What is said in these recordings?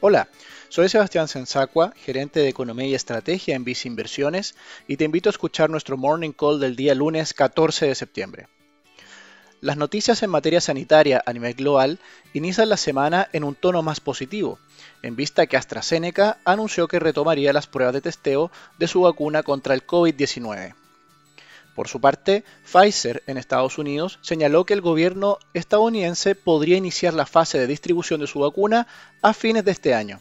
Hola, soy Sebastián Sensacua, gerente de Economía y Estrategia en Vice Inversiones, y te invito a escuchar nuestro Morning Call del día lunes 14 de septiembre. Las noticias en materia sanitaria a nivel global inician la semana en un tono más positivo, en vista que AstraZeneca anunció que retomaría las pruebas de testeo de su vacuna contra el COVID-19. Por su parte, Pfizer en Estados Unidos señaló que el gobierno estadounidense podría iniciar la fase de distribución de su vacuna a fines de este año.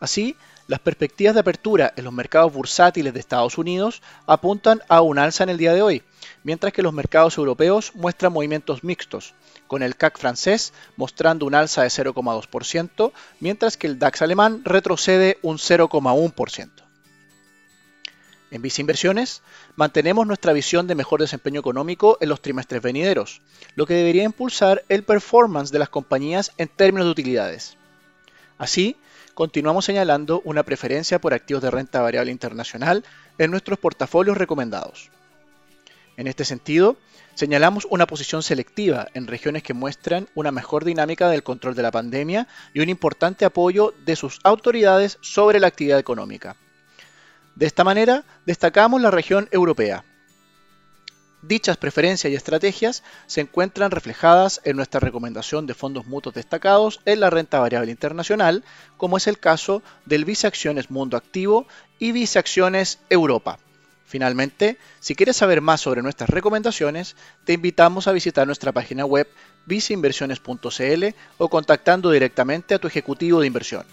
Así, las perspectivas de apertura en los mercados bursátiles de Estados Unidos apuntan a un alza en el día de hoy, mientras que los mercados europeos muestran movimientos mixtos, con el CAC francés mostrando un alza de 0,2%, mientras que el DAX alemán retrocede un 0,1%. En Visa Inversiones mantenemos nuestra visión de mejor desempeño económico en los trimestres venideros, lo que debería impulsar el performance de las compañías en términos de utilidades. Así, continuamos señalando una preferencia por activos de renta variable internacional en nuestros portafolios recomendados. En este sentido, señalamos una posición selectiva en regiones que muestran una mejor dinámica del control de la pandemia y un importante apoyo de sus autoridades sobre la actividad económica. De esta manera, destacamos la región europea. Dichas preferencias y estrategias se encuentran reflejadas en nuestra recomendación de fondos mutuos destacados en la renta variable internacional, como es el caso del Vice Acciones Mundo Activo y Vice Acciones Europa. Finalmente, si quieres saber más sobre nuestras recomendaciones, te invitamos a visitar nuestra página web viceinversiones.cl o contactando directamente a tu ejecutivo de inversión.